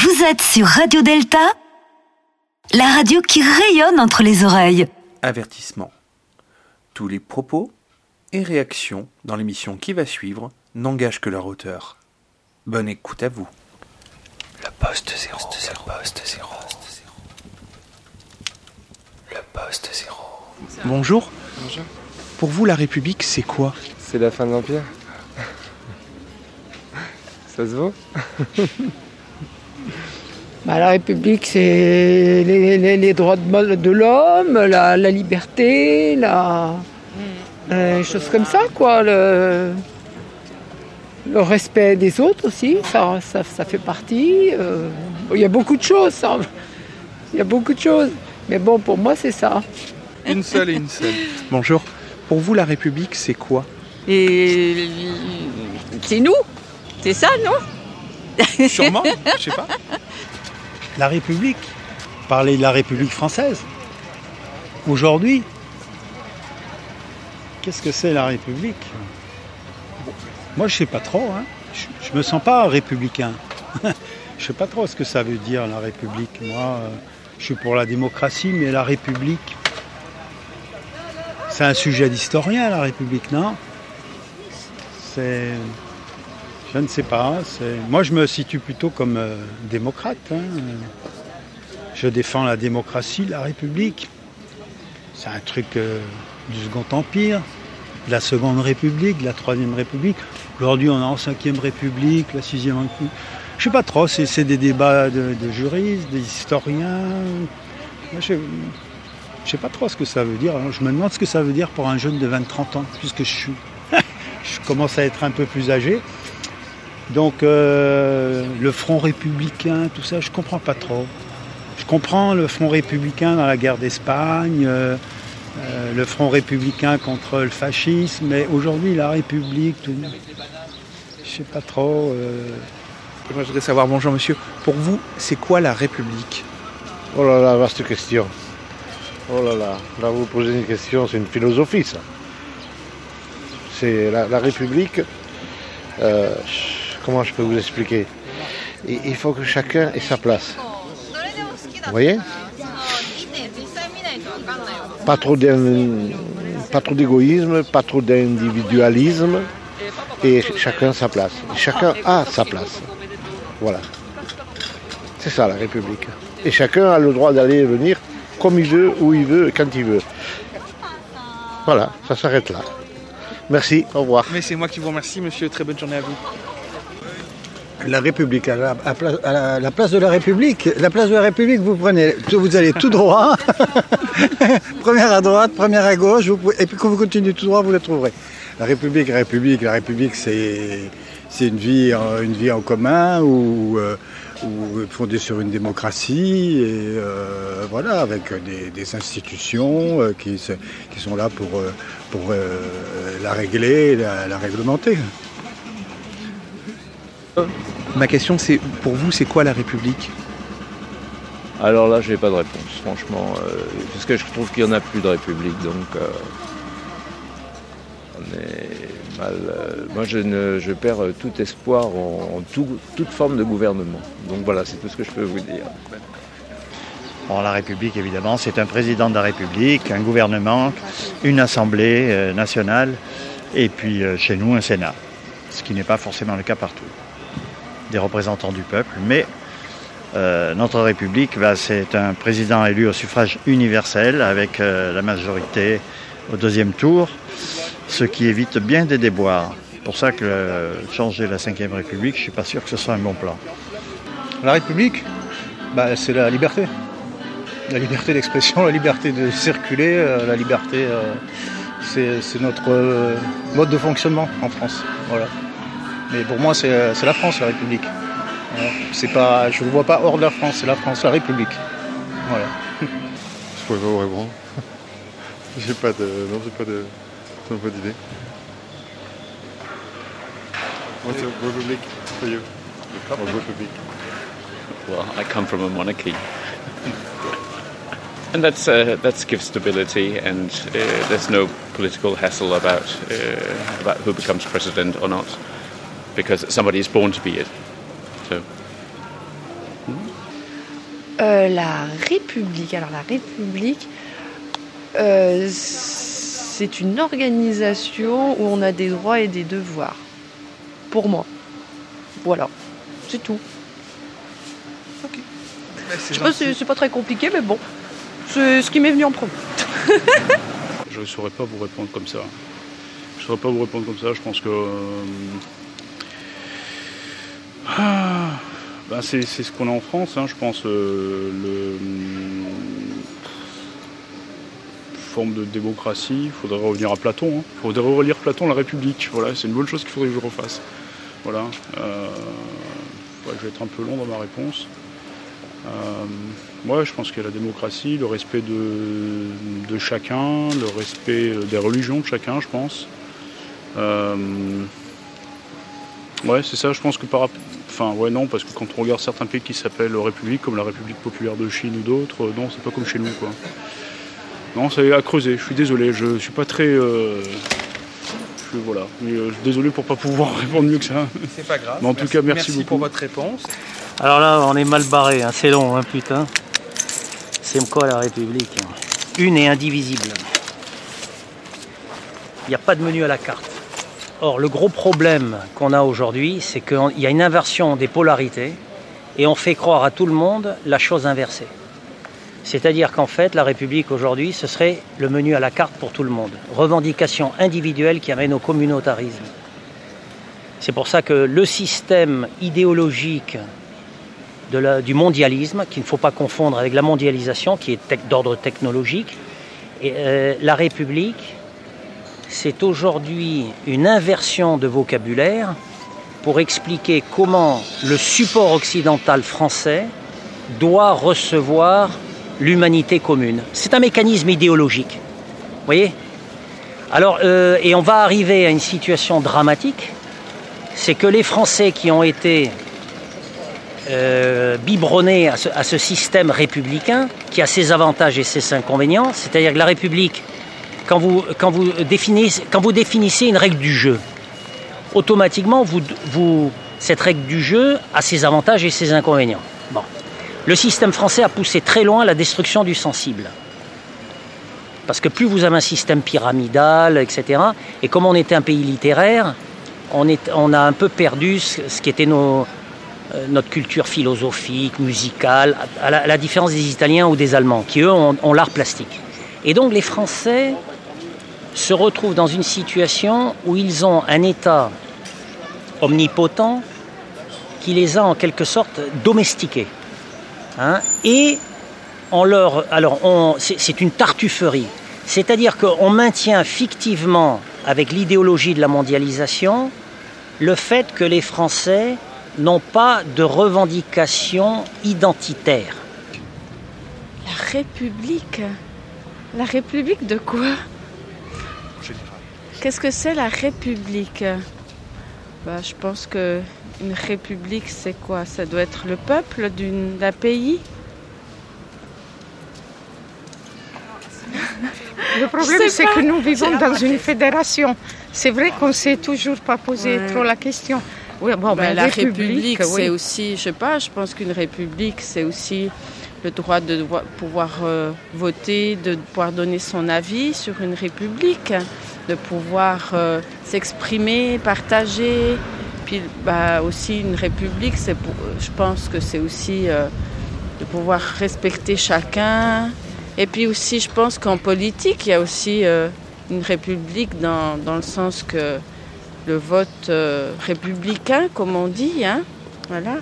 Vous êtes sur Radio Delta, la radio qui rayonne entre les oreilles. Avertissement. Tous les propos et réactions dans l'émission qui va suivre n'engagent que leur auteur. Bonne écoute à vous. Le poste zéro. Le poste zéro. Le poste zéro. Bonjour. Bonjour. Pour vous, la République, c'est quoi? C'est la fin de l'Empire? Ça se vaut? Bah, la République, c'est les, les- les droits de, de l'homme, la, la liberté, la, euh, choses comme ça, quoi. Le, le respect des autres aussi, ça, ça, ça fait partie. euh, il y a beaucoup de choses, ça. Il y a beaucoup de choses. Mais bon, pour moi, c'est ça. Une seule et une seule. Bonjour. Pour vous, la République, c'est quoi? Et c'est nous, c'est ça, non? Sûrement, je sais pas. La République, parler de la République française. Aujourd'hui, qu'est-ce que c'est la République? Moi, je sais pas trop. hein. Je, je me sens pas républicain. je sais pas trop ce que ça veut dire la République. Moi, euh, je suis pour la démocratie, mais la République, c'est un sujet d'historien, la République, non? C'est, je ne sais pas. Moi, je me situe plutôt comme euh, démocrate. hein. Je défends la démocratie, la République. C'est un truc euh, du Second Empire, de la Seconde République, de la Troisième République. Aujourd'hui, on est en Cinquième République, la Sixième République. Je sais pas trop, c'est des débats de, juristes, des historiens. Je je sais pas trop ce que ça veut dire. Je me demande ce que ça veut dire pour un jeune de 20-30 ans, puisque je commence à être un peu plus âgé. Donc euh, le front républicain, tout ça, je comprends pas trop. Je comprends le front républicain dans la guerre d'Espagne, euh, euh, le front républicain contre le fascisme, mais aujourd'hui la République, tout, je sais pas trop. euh, Moi, je voudrais savoir, bonjour monsieur, pour vous, c'est quoi la République? Oh là là, vaste question. Oh là là, là vous posez une question, c'est une philosophie ça. C'est la, la République, euh, comment je peux vous expliquer il, faut que chacun ait sa place. Vous voyez Pas trop d'égoïsme, pas trop d'individualisme, et ch- chacun sa place. Chacun a sa place. Voilà. C'est ça la République. Et chacun a le droit d'aller et venir comme il veut, où il veut, quand il veut. Voilà, ça s'arrête là. Merci, au revoir. Mais c'est moi qui vous remercie monsieur, très bonne journée à vous. La République, à la, à pla- à la- la place de la République, la place de la République, vous prenez, vous allez tout droit, première à droite, première à gauche, et puis quand vous continuez tout droit, vous la trouverez. La République, la République, la République, c'est une vie, en- une vie en commun ou fondée sur une démocratie et euh, voilà, avec des, institutions euh, qui, sont là pour, euh, pour euh, la régler, la réglementer. Ma question c'est, pour vous, c'est quoi la République? Alors là, j'ai pas de réponse, franchement, euh, parce que je trouve qu'il n'y en a plus de République, donc euh, on est mal. euh, moi, je, ne, je perds tout espoir en, en tout- toute forme de gouvernement. Donc voilà, c'est tout ce que je peux vous dire. Bon, la République, évidemment, c'est un président de la République, un gouvernement, une assemblée euh, nationale, et puis euh, chez nous, un Sénat, ce qui n'est pas forcément le cas partout. Des représentants du peuple, mais euh, notre République, bah, c'est un président élu au suffrage universel avec euh, la majorité au deuxième tour, ce qui évite bien des déboires. C'est pour ça que euh, changer la Ve République, je ne suis pas sûr que ce soit un bon plan. La République, bah, c'est la liberté. La liberté d'expression, la liberté de circuler, la liberté, c'est notre mode de fonctionnement en France. Voilà. Mais pour moi, c'est euh, c'est la France, la République. Voilà. C'est pas, je ne vois pas hors de la France, c'est la France, la République. Voilà. Je pourrais pas vous répondre. j'ai pas de. Non, j'ai pas de. j'ai pas d'idée. What's a republic for you? Or republic. Well, I come from a monarchy. and that's, uh, that gives stability, and uh, there's no political hassle about, uh, about who becomes president or not, because somebody is born to be it. So, Euh, la République. Alors la République, euh, c'est une organisation où on a des droits et des devoirs. Pour moi. Voilà. C'est tout. Je sais pas, c'est c'est pas très compliqué, mais bon. C'est ce qui m'est venu en premier. Je ne saurais pas vous répondre comme ça. Je ne saurais pas vous répondre comme ça. Je pense que. euh, ah, ben c'est ce qu'on a en France, hein, je pense. euh, hum, forme de démocratie, il faudrait revenir à Platon. Il faudrait relire Platon, la République. Voilà, c'est une bonne chose qu'il faudrait que je refasse. Voilà. Euh, je vais être un peu long dans ma réponse. Euh, ouais, je pense qu'il y a la démocratie, le respect de, chacun, le respect des religions de chacun, je pense. Euh, ouais, c'est ça, je pense que par rapport. Enfin, ouais, non, parce que quand on regarde certains pays qui s'appellent République, comme la République populaire de Chine ou d'autres, euh, non, c'est pas comme chez nous, quoi. Non, c'est à creuser, je suis désolé, je suis pas très. euh, je- voilà, mais euh, je suis désolé pour pas pouvoir répondre mieux que ça. C'est pas grave. Mais en tout cas, merci, beaucoup. pour votre réponse. Alors là, on est mal barré, hein, c'est long, hein, putain. C'est quoi la République hein? Une et indivisible. Il n'y a pas de menu à la carte. Or, le gros problème qu'on a aujourd'hui, c'est qu'il y a une inversion des polarités et on fait croire à tout le monde la chose inversée. C'est-à-dire qu'en fait, la République aujourd'hui, ce serait le menu à la carte pour tout le monde. Revendication individuelle qui amène au communautarisme. C'est pour ça que le système idéologique du mondialisme, qu'il ne faut pas confondre avec la mondialisation, qui est d'ordre technologique, et, euh, la République, c'est aujourd'hui une inversion de vocabulaire pour expliquer comment le support occidental français doit recevoir l'humanité commune. C'est un mécanisme idéologique. Vous voyez? Alors, euh, et on va arriver à une situation dramatique, c'est que les Français qui ont été euh, biberonnés à ce, à ce système républicain, qui a ses avantages et ses inconvénients, c'est-à-dire que la République, quand vous, définissez, une règle du jeu, automatiquement, cette règle du jeu a ses avantages et ses inconvénients. Bon. Le système français a poussé très loin la destruction du sensible. Parce que plus vous avez un système pyramidal, etc., et comme on était un pays littéraire, on, a un peu perdu ce, ce qui était euh, notre culture philosophique, musicale, à la, différence des Italiens ou des Allemands, qui eux ont l'art plastique. Et donc les Français se retrouvent dans une situation où ils ont un État omnipotent qui les a en quelque sorte domestiqués. Hein, et on leur, alors c'est, une tartufferie. C'est-à-dire qu'on maintient fictivement, avec l'idéologie de la mondialisation, le fait que les Français n'ont pas de revendication identitaire. La République? La République de quoi? Qu'est-ce que c'est la République? Bah, Je pense que une république, c'est quoi? Ça doit être le peuple d'un pays? Le problème, c'est que nous vivons dans une fédération. C'est vrai qu'on ne s'est toujours pas posé Ouais. trop la question. Oui, bon, Bah, ben, la République, oui. c'est aussi, je sais pas, je pense qu'une République, c'est aussi le droit de pouvoir euh, voter, de pouvoir donner son avis sur une République, de pouvoir euh, s'exprimer, partager. Puis bah, aussi une République, pour- je pense que c'est aussi euh, de pouvoir respecter chacun. Et puis aussi, je pense qu'en politique, il y a aussi euh, une République dans, le sens que le vote euh, républicain, comme on dit. Hein, voilà.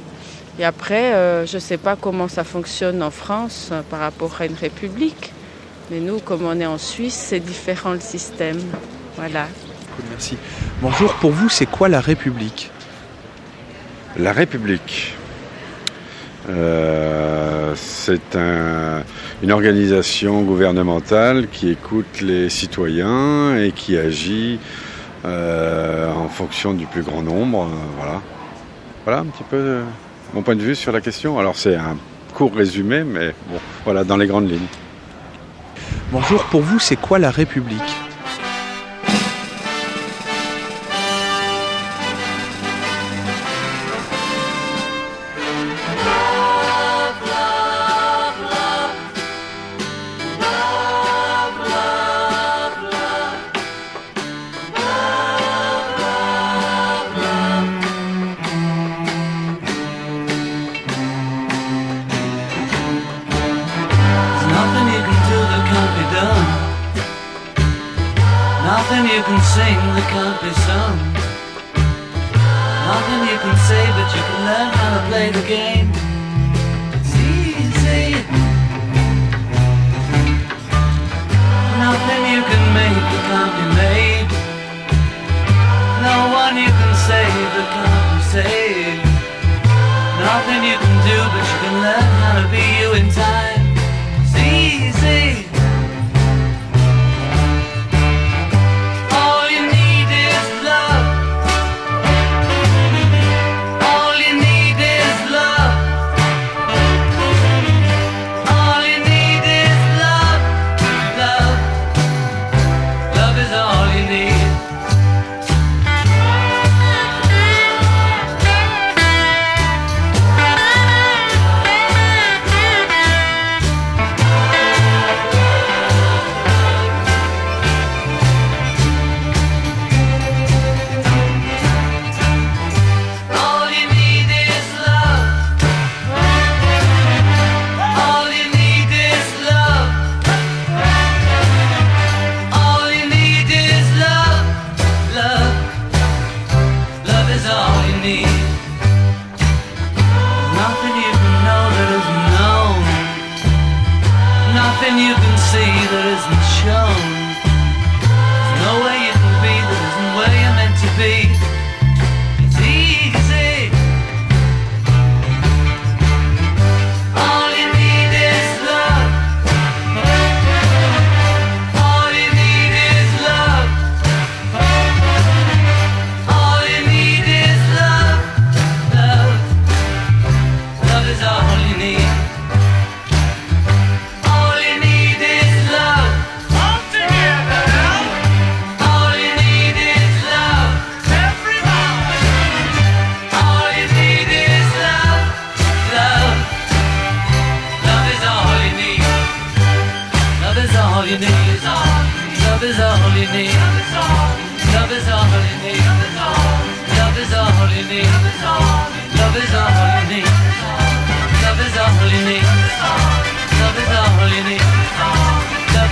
Et après, euh, je ne sais pas comment ça fonctionne en France euh, par rapport à une république. Mais nous, comme on est en Suisse, c'est différent le système. Voilà. Merci. Bonjour, pour vous, c'est quoi la République? La République, euh, c'est un- une organisation gouvernementale qui écoute les citoyens et qui agit euh, en fonction du plus grand nombre. euh, voilà. voilà un petit peu euh, mon point de vue sur la question. Alors c'est un court résumé, mais bon, voilà, dans les grandes lignes. Bonjour, pour vous, c'est quoi la République?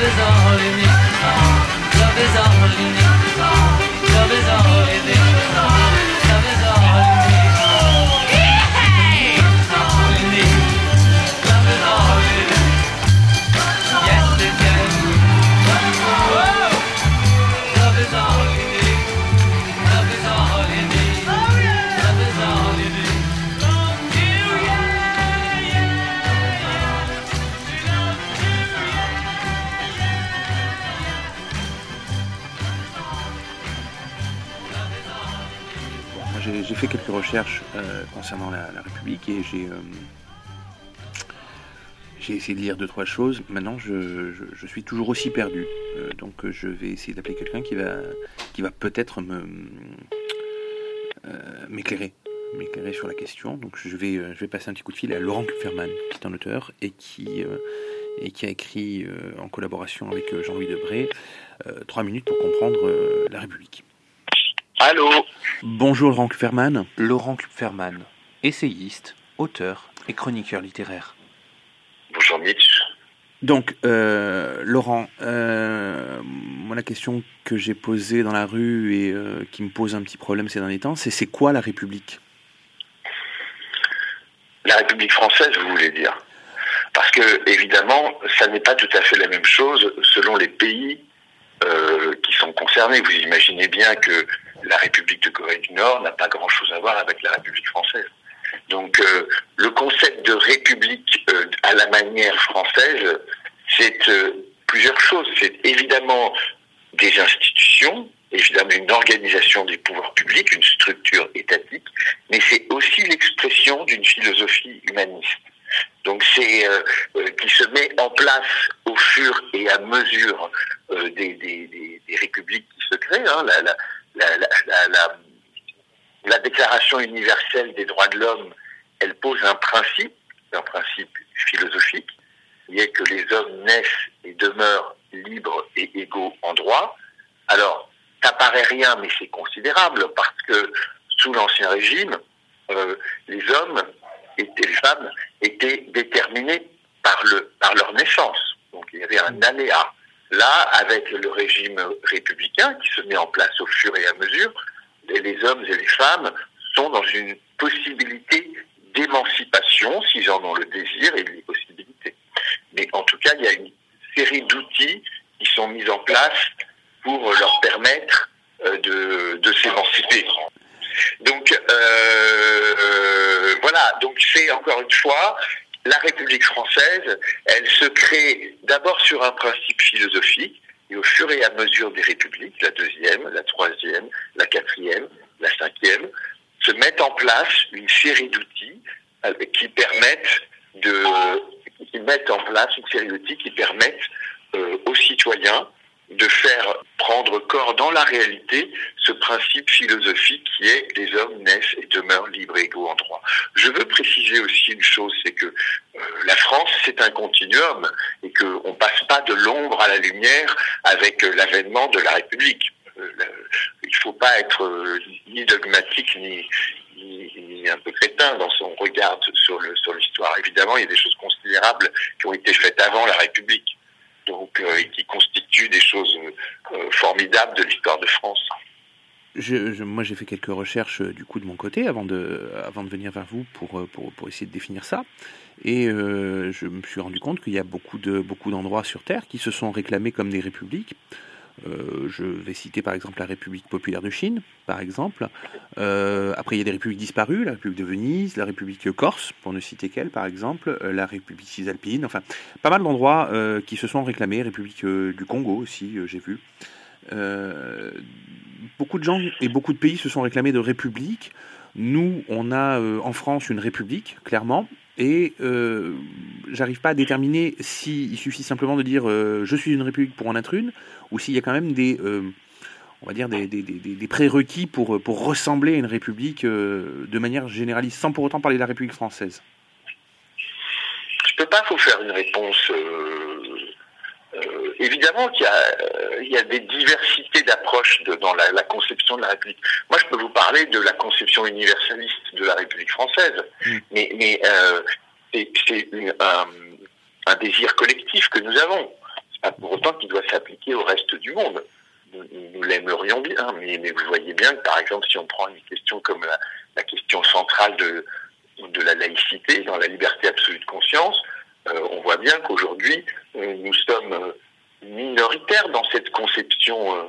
is all in it. Love is all in it. Fait quelques recherches euh, concernant la, République et j'ai euh, j'ai essayé de lire deux trois choses. Maintenant, je, suis toujours aussi perdu. Euh, donc, je vais essayer d'appeler quelqu'un qui va qui va peut-être me m'éclairer, m'éclairer sur la question. Donc, je vais je vais passer un petit coup de fil à Laurent Kupferman, qui est un auteur et qui et qui a écrit en collaboration avec Jean-Louis Debré trois minutes pour comprendre la République. Allô Bonjour Laurent Kupferman. Laurent Kupferman, essayiste, auteur et chroniqueur littéraire. Bonjour Mitch. Donc, euh, Laurent, euh, moi la question que j'ai posée dans la rue et euh, qui me pose un petit problème ces derniers temps, c'est c'est quoi la République? La République française, vous voulez dire? Parce que, évidemment, ça n'est pas tout à fait la même chose selon les pays euh, qui sont concernés. Vous imaginez bien que la République de Corée du Nord n'a pas grand-chose à voir avec la République française. Donc, euh, le concept de République euh, à la manière française, c'est euh, plusieurs choses. C'est évidemment des institutions, évidemment une organisation des pouvoirs publics, une structure étatique, mais c'est aussi l'expression d'une philosophie humaniste. Donc c'est qui se met en place au fur et à mesure des, républiques qui se créent. Hein, la, la, la, la- la Déclaration universelle des droits de l'homme, elle pose un principe, un principe philosophique, qui est que les hommes naissent et demeurent libres et égaux en droit. Alors, ça paraît rien, mais c'est considérable parce que sous l'Ancien Régime, euh, les hommes et les femmes étaient déterminés par, par leur naissance. Donc il y avait un aléa. Là, avec le régime républicain qui se met en place au fur et à mesure, les- hommes et les femmes sont dans une possibilité d'émancipation, s'ils en ont le désir et les possibilités. Mais en tout cas, il y a une série d'outils qui sont mis en place pour leur permettre euh, de, de s'émanciper. Donc euh, euh, voilà, donc c'est encore une fois la République française, elle se crée d'abord sur un principe philosophique et au fur et à mesure des républiques, la deuxième, la troisième, la quatrième, la cinquième, se mettent en place une série d'outils euh, qui permettent de qui en place une série d'outils qui permettent euh, aux citoyens de faire prendre corps dans la réalité ce principe philosophique qui est les hommes naissent et demeurent libres et égaux en droit. Je veux préciser aussi une chose, c'est que euh, la France c'est un continuum et qu'on passe pas de l'ombre à la lumière avec l'avènement de la République. Euh, il ne faut pas être euh, ni dogmatique ni, un peu crétin dans son regard sur le sur l'histoire. Évidemment, il y a des choses considérables qui ont été faites avant la République donc et qui constituent des choses euh, formidables de l'histoire de France. Moi, j'ai fait quelques recherches euh, du coup de mon côté avant de, venir vers vous pour, euh, essayer de définir ça. Et euh, je me suis rendu compte qu'il y a beaucoup d'endroits sur Terre qui se sont réclamés comme des républiques. Euh, je vais citer par exemple la République populaire de Chine, par exemple. Euh, après, il y a des républiques disparues, la République de Venise, la République corse, pour ne citer qu'elle, par exemple, euh, la République cisalpine, enfin, pas mal d'endroits qui se sont réclamés, République du Congo aussi, j'ai vu. Beaucoup de gens et beaucoup de pays se sont réclamés de république. Nous, on a en France une république, clairement, et euh, j'arrive pas à déterminer s'il suffit simplement de dire euh, je suis une république pour en être une, ou s'il y a quand même des, euh, on va dire des, des, des, des prérequis pour, pour ressembler à une république euh, de manière généraliste, sans pour autant parler de la République française. Je peux pas vous faire une réponse. Évidemment qu'il y, a, euh, il y a des diversités d'approches de- dans la, la conception de la République. Moi, je peux vous parler de la conception universaliste de la République française, mais, mais euh, c'est c'est une- un, un désir collectif que nous avons. C'est pas pour autant qu'il doit s'appliquer au reste du monde. Nous, nous l'aimerions bien, mais, mais vous voyez bien que, par exemple, si on prend une question comme la, la question centrale de, de la laïcité, dans la liberté absolue de conscience, euh, on voit bien qu'aujourd'hui, euh, nous sommes minoritaires dans cette conception euh,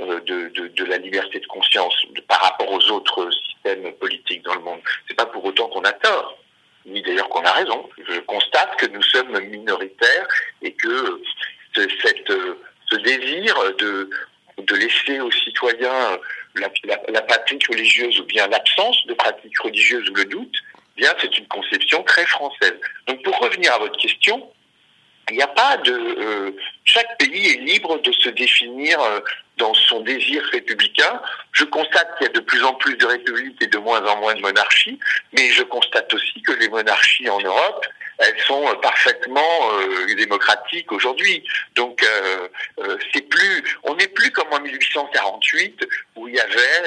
euh, de, de, la liberté de conscience par rapport aux autres systèmes politiques dans le monde. C'est pas pour autant qu'on a tort, ni d'ailleurs qu'on a raison. Je constate que nous sommes minoritaires et que euh, ce, cette, ce désir de, de laisser aux citoyens la pratique religieuse ou bien l'absence de pratique religieuse ou le doute, eh bien c'est une conception très française. Donc pour revenir à votre question, il n'y a pas de euh, chaque pays est libre de se définir euh, dans son désir républicain. Je constate qu'il y a de plus en plus de républiques et de moins en moins de monarchies, mais je constate aussi que les monarchies en Europe, elles sont euh, parfaitement démocratiques aujourd'hui. Donc c'est plus, on n'est plus comme en 1848 où il y avait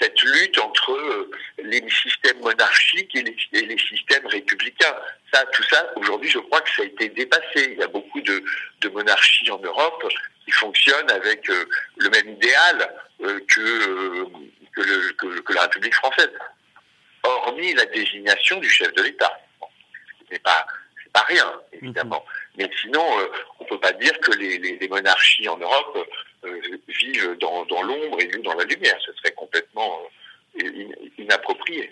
cette lutte entre euh, les systèmes monarchiques et les, et les systèmes républicains. Ça, tout ça, aujourd'hui, je crois que ça a été dépassé. Il y a beaucoup de, de monarchies en Europe qui fonctionnent avec euh, le même idéal euh, que, euh, que, le- que- que la République française, hormis la désignation du chef de l'État. Bon, Ce n'est pas, c'est pas rien, évidemment. Mais sinon, on peut pas dire que les, les- les monarchies en Europe vivent dans, dans l'ombre et nous dans la lumière. Ce serait complètement euh, in- inapproprié.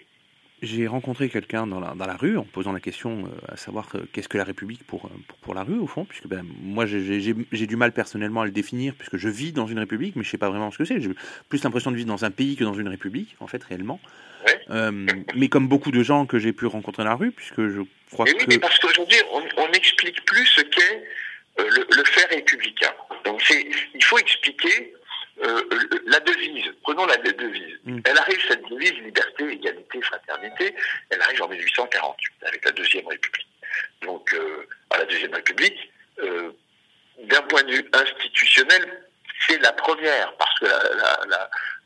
J'ai rencontré quelqu'un dans la, dans la rue en posant la question euh, à savoir euh, qu'est-ce que la République pour, euh, pour, pour la rue au fond, puisque ben, moi j'ai- du mal personnellement à le définir puisque je vis dans une République, mais je sais pas vraiment ce que c'est. J'ai plus l'impression de vivre dans un pays que dans une République, en fait réellement. Euh, mais comme beaucoup de gens que j'ai pu rencontrer dans la rue, puisque je crois Mais oui, que mais parce qu'aujourd'hui, on on n'explique plus ce qu'est euh, le, le fait républicain. Donc, c'est, il faut expliquer euh, la devise. Prenons la devise. Elle arrive, cette devise, liberté, égalité, fraternité, elle arrive en 1848, avec la Deuxième République. Donc, euh, à la Deuxième République, euh, d'un point de vue institutionnel, c'est la première, parce que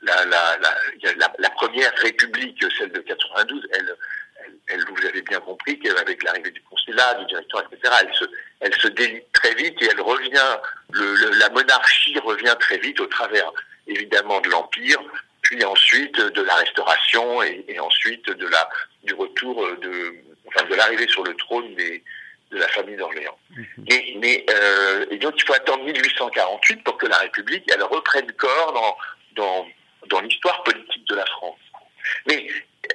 la, première République, celle de 92, elle, elle, elle, vous avez bien compris qu'avec l'arrivée du Conseil là du directeur, etc. Elle se, elle se délite très vite et elle revient, le, le- la monarchie revient très vite au travers, évidemment, de l'Empire, puis ensuite de la Restauration et, et ensuite de la, du retour de, enfin, de l'arrivée sur le trône des, de la famille d'Orléans. Mais, mais euh, et donc il faut attendre 1848 pour que la République elle reprenne corps dans dans, dans l'histoire politique de la France. Mais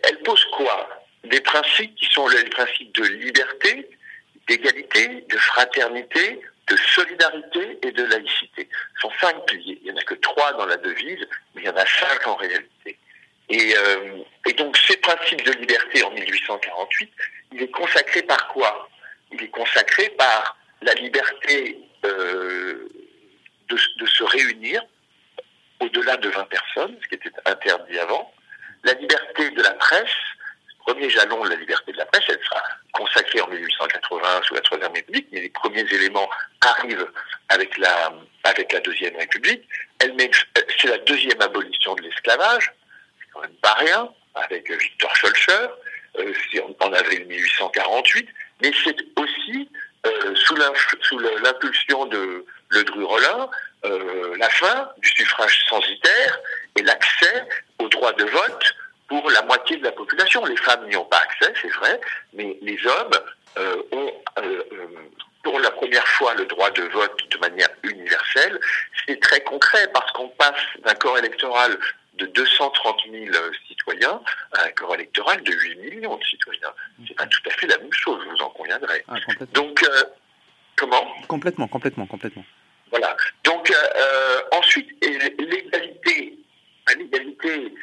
elle pose quoi? Des principes qui sont les principes de liberté, d'égalité, de fraternité, de solidarité et de laïcité. Ce sont cinq piliers. Il n'y en a que trois dans la devise, mais il y en a cinq en réalité. Et, euh, et donc ces principes de liberté en 1848, il est consacré par quoi? Il est consacré par la liberté euh, de, se réunir au-delà de 20 personnes, ce qui était interdit avant, la liberté de la presse, premier jalon de la liberté de la presse, elle sera consacrée en 1880 sous la Troisième République, mais les premiers éléments arrivent avec la, avec la Deuxième République. Elle met, c'est la deuxième abolition de l'esclavage, c'est quand même pas rien, avec Victor Schœlcher, euh, en, en avril 1848, mais c'est aussi euh, sous l'impulsion de Ledru-Rollin, euh, la fin du suffrage censitaire et l'accès au droit de vote pour la moitié de la population. Les femmes n'y ont pas accès, c'est vrai, mais les hommes euh, ont euh, euh, pour la première fois le droit de vote de manière universelle. C'est très concret parce qu'on passe d'un corps électoral de 230 000 citoyens à un corps électoral de 8 millions de citoyens. C'est pas tout à fait la même chose, vous en conviendrez. Ah. Donc, euh, comment? Complètement, complètement, complètement. voilà. Donc ensuite, l'égalité, l'égalité,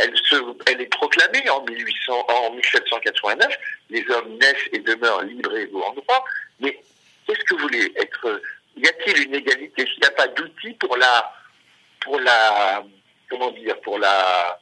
elle, se, elle est proclamée en 1800, en 1789. Les hommes naissent et demeurent libres et égaux en droit. Mais qu'est-ce que vous voulez être Y a-t-il une égalité? S'il n'y a pas d'outils pour la, pour la, comment dire, pour la,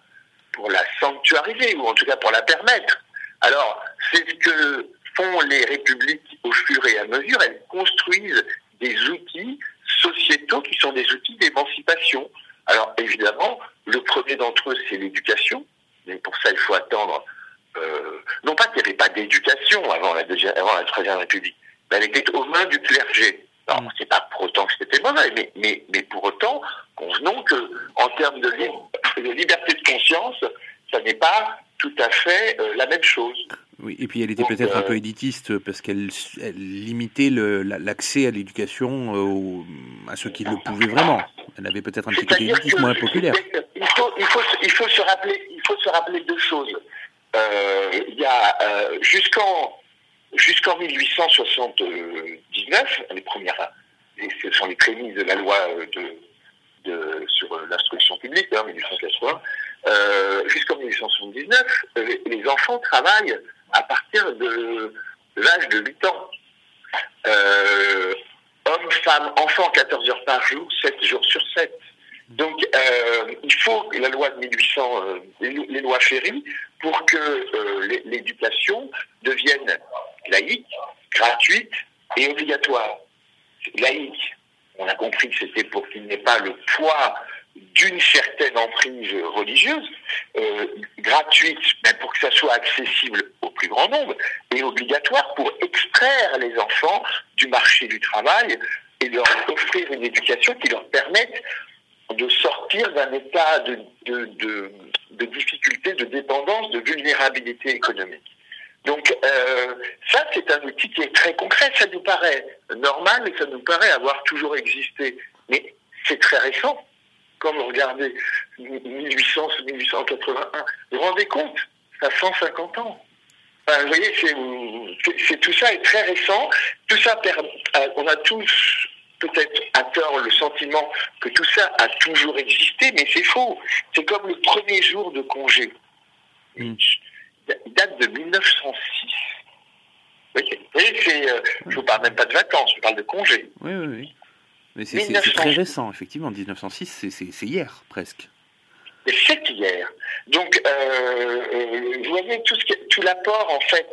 pour la sanctuariser ou en tout cas pour la permettre. Alors, c'est ce que font les républiques au fur et à mesure. Elles construisent des outils sociétaux qui sont des outils d'émancipation. Alors, évidemment, le premier d'entre eux, c'est l'éducation. Mais pour ça, il faut attendre. euh, non pas qu'il n'y avait pas d'éducation avant la, deuxième, avant la Troisième République, mais elle était aux mains du clergé. Alors, c'est pas pour autant que c'était mauvais, mais, mais, mais pour autant, convenons que, en termes de, lib- de liberté de conscience, ça n'est pas tout à fait euh, la même chose. Oui, et puis elle était peut-être un euh, peu élitiste parce qu'elle elle limitait l'accès à l'éducation euh, à ceux qui le pouvaient vraiment. Elle avait peut-être un petit côté élitiste moins populaire. Il faut, il faut, il faut se rappeler, il faut se rappeler deux choses. Euh, il y a euh, jusqu'en jusqu'en 1879, les premières, et ce sont les prémices de la loi euh, de, de sur l'instruction publique, hein, 1880, euh, jusqu'en 1879, euh, les, enfants travaillent à partir de, de l'âge de 8 ans. Euh, hommes, femmes, enfants, 14 heures par jour, 7 jours sur 7. Donc, euh, il faut la loi de 1800, euh, les, lo- les lois Ferry, pour que euh, l'é- l'éducation devienne laïque, gratuite et obligatoire. Laïque, on a compris que c'était pour qu'il n'ait pas le poids d'une certaine emprise religieuse, euh, gratuite, mais pour que ça soit accessible au plus grand nombre, et obligatoire pour extraire les enfants du marché du travail et leur offrir une éducation qui leur permette de sortir d'un état de, de, de, de difficulté, de dépendance, de vulnérabilité économique. Donc euh, ça, c'est un outil qui est très concret. Ça nous paraît normal et ça nous paraît avoir toujours existé. Mais c'est très récent. Vous regardez 1800, 1881, vous vous rendez compte Ça a 150 ans. Enfin, vous voyez, c'est, tout ça est très récent. Tout ça, euh, on a tous peut-être à tort le sentiment que tout ça a toujours existé, mais c'est faux. C'est comme le premier jour de congé. Il date de 1906. Vous voyez, vous euh, je ne parle même pas de vacances, je parle de congé. Oui, oui, oui. Mais c'est c'est- c'est 1900. très récent, effectivement. 1906, c'est- hier, presque. C'est hier. Donc, euh, euh, vous voyez tout, l'apport en fait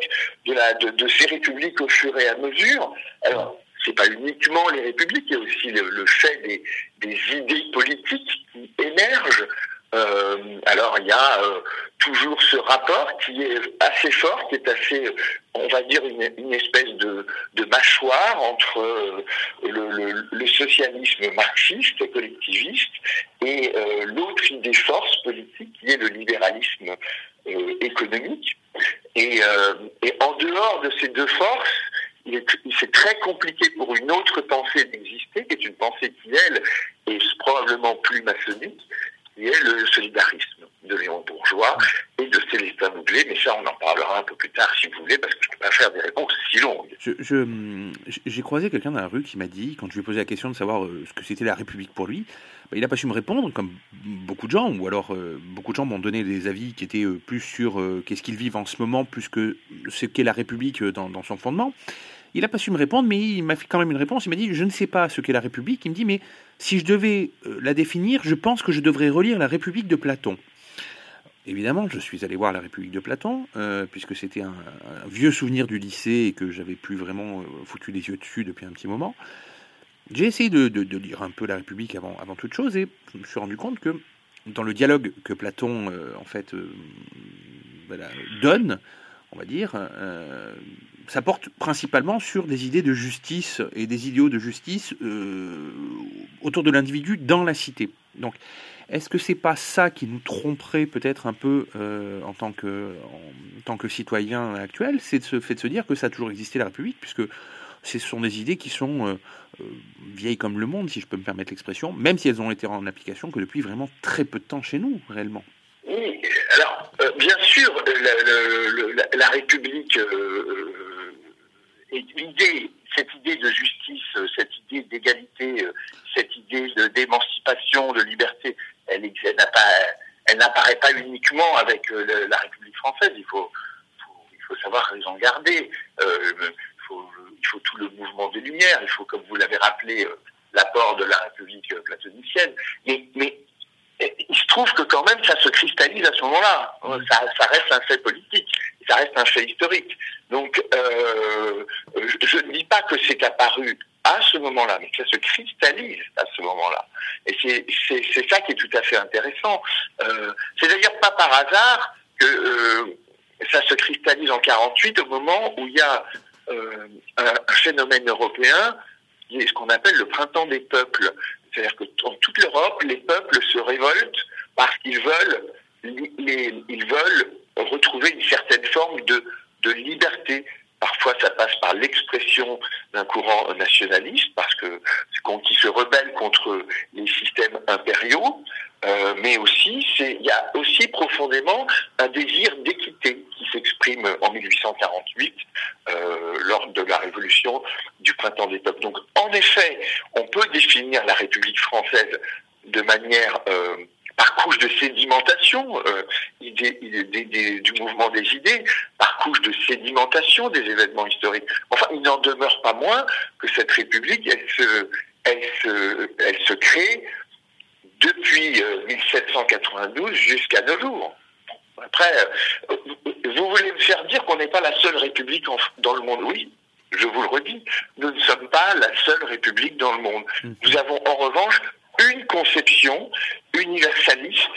de, ces républiques au fur et à mesure. Alors, c'est pas uniquement les républiques, il y a aussi le, fait des idées politiques qui émergent Euh, alors il y a euh, toujours ce rapport qui est assez fort, qui est assez, on va dire, une, espèce de, de mâchoire entre euh, le, le- le socialisme marxiste, collectiviste, et euh, l'autre idée force politique qui est le libéralisme euh, économique. Et, et en dehors de ces deux forces, c'est très compliqué pour une autre pensée d'exister, qui est une pensée qui, elle, est probablement plus maçonnique, le solidarisme de Léon Bourgeois et de Célestin Mouglé. Mais ça, on en parlera un peu plus tard, si vous voulez, parce que je ne peux pas faire des réponses si longues. J'ai croisé quelqu'un dans la rue qui m'a dit, quand je lui ai posé la question de savoir euh, ce que c'était la République pour lui, bah, il n'a pas su me répondre, comme beaucoup de gens, ou alors euh, beaucoup de gens m'ont donné des avis qui étaient euh, plus sur qu'est-ce qu'ils vivent en ce moment, plus que ce qu'est la République dans son fondement. Il n'a pas su me répondre, mais il m'a fait quand même une réponse. Il m'a dit, je ne sais pas ce qu'est la République. Il me dit, mais si je devais euh, la définir, je pense que je devrais relire la République de Platon. Évidemment, je suis allé voir la République de Platon, euh, puisque c'était un, vieux souvenir du lycée et que j'avais plus vraiment euh, foutu les yeux dessus depuis un petit moment. J'ai essayé de, lire un peu la République avant, toute chose et je me suis rendu compte que dans le dialogue que Platon en fait donne, on va dire, ça porte principalement sur des idées de justice et des idéaux de justice euh, autour de l'individu dans la cité. Donc, est-ce que c'est pas ça qui nous tromperait peut-être un peu euh, en tant que en tant que citoyen actuel, c'est de se fait de se dire que ça a toujours existé la République, puisque ce sont des idées qui sont euh, vieilles comme le monde, si je peux me permettre l'expression, même si elles ont été en application que depuis vraiment très peu de temps chez nous, réellement. Oui, alors bien sûr, la, République l'idée, cette idée de justice, euh, cette idée d'égalité, euh, cette idée d'émancipation, de liberté, elle, ex- elle n'a pas, elle n'apparaît pas uniquement avec euh, le- la République française. Il faut, faut- il faut savoir raison garder. Euh, il, faut, il faut tout le mouvement des Lumières. Il faut, comme vous l'avez rappelé, l'apport de la République platonicienne. Mais, il se trouve que quand même ça se cristallise à ce moment-là. Ça, ça reste un fait politique, ça reste un fait historique. Donc euh, je, ne dis pas que c'est apparu à ce moment-là, mais que ça se cristallise à ce moment-là. Et c'est- ça qui est tout à fait intéressant. Euh, c'est d'ailleurs pas par hasard que euh, ça se cristallise en 48 au moment où il y a un, phénomène européen qui est ce qu'on appelle le printemps des peuples. C'est-à-dire que dans toute l'Europe, les peuples se révoltent parce qu'ils veulent, ils veulent retrouver une certaine forme de, de liberté. Parfois, ça passe par l'expression d'un courant nationaliste, parce que qui se rebelle contre les systèmes impériaux, euh, mais aussi, il y a aussi profondément un désir d'équité qui s'exprime en 1848 euh, lors de la révolution du printemps des peuples. Donc, en effet, on peut définir la République française de manière euh, par couche de sédimentation euh, idée- idée- du mouvement des idées, par couche de sédimentation des événements historiques. Enfin, il n'en demeure pas moins que cette République, elle se, elle se, elle se crée depuis euh, 1792 jusqu'à nos jours. Après, euh, vous voulez me faire dire qu'on n'est pas la seule République en- dans le monde? Oui, je vous le redis, nous ne sommes pas la seule République dans le monde. Nous avons en revanche une conception universaliste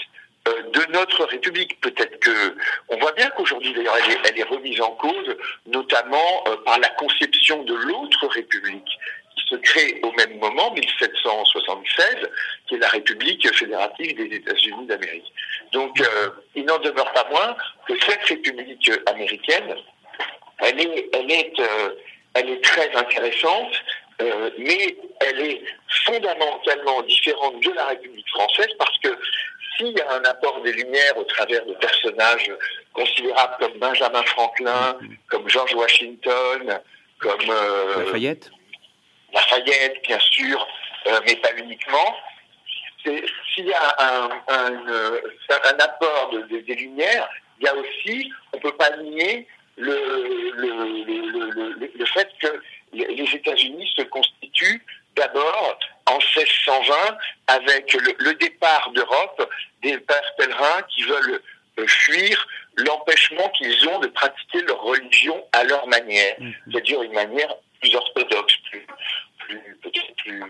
euh, de notre République. Peut-être que on voit bien qu'aujourd'hui, d'ailleurs, elle est, remise en cause, notamment euh, par la conception de l'autre République qui se crée au même moment, 1776, qui est la République fédérative des États-Unis d'Amérique. Donc, euh, il n'en demeure pas moins que cette République américaine, elle est très intéressante, euh, mais elle est fondamentalement différente de la République française parce que s'il y a un apport des Lumières au travers de personnages considérables comme Benjamin Franklin, comme George Washington, comme euh, Lafayette Lafayette, bien sûr, euh, mais pas uniquement. S'il y a un, un, un apport de- de- des Lumières, il y a aussi, on ne peut pas nier le, le, le, le- le- le fait que les États-Unis se constituent d'abord en 1620 avec le, le départ d'Europe des pères pèlerins qui veulent euh, fuir l'empêchement qu'ils ont de pratiquer leur religion à leur manière, c'est-à-dire une manière plus orthodoxe, plus, plus peut-être plus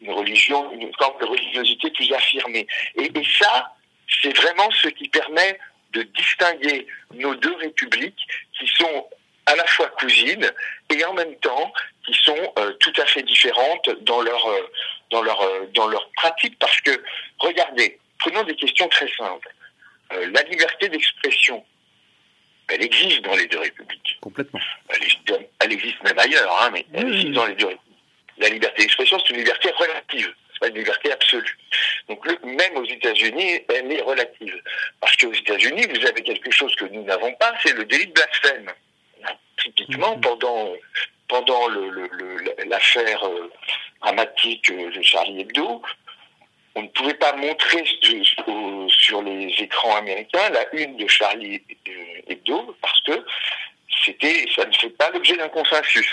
une religion, une forme de religiosité plus affirmée. Et, et ça, c'est vraiment ce qui permet de distinguer nos deux républiques qui sont à la fois cousines et en même temps qui sont euh, tout à fait différentes dans leur euh, dans leur euh, dans leur pratique parce que regardez, prenons des questions très simples. Euh, la liberté d'expression, elle existe dans les deux républiques. Complètement. Elle existe, elle existe même ailleurs, hein, mais elle existe dans les deux républiques. La liberté d'expression, c'est une liberté relative. C'est pas une liberté absolue. Donc le- même aux États-Unis, elle est relative. Parce qu'aux États-Unis, vous avez quelque chose que nous n'avons pas, c'est le délit de blasphème. Typiquement, pendant pendant le- le- le- l'affaire euh, dramatique euh, de Charlie Hebdo, on ne pouvait pas montrer sur les écrans américains la une de Charlie euh, Hebdo parce que c'était, ça ne fait pas l'objet d'un consensus.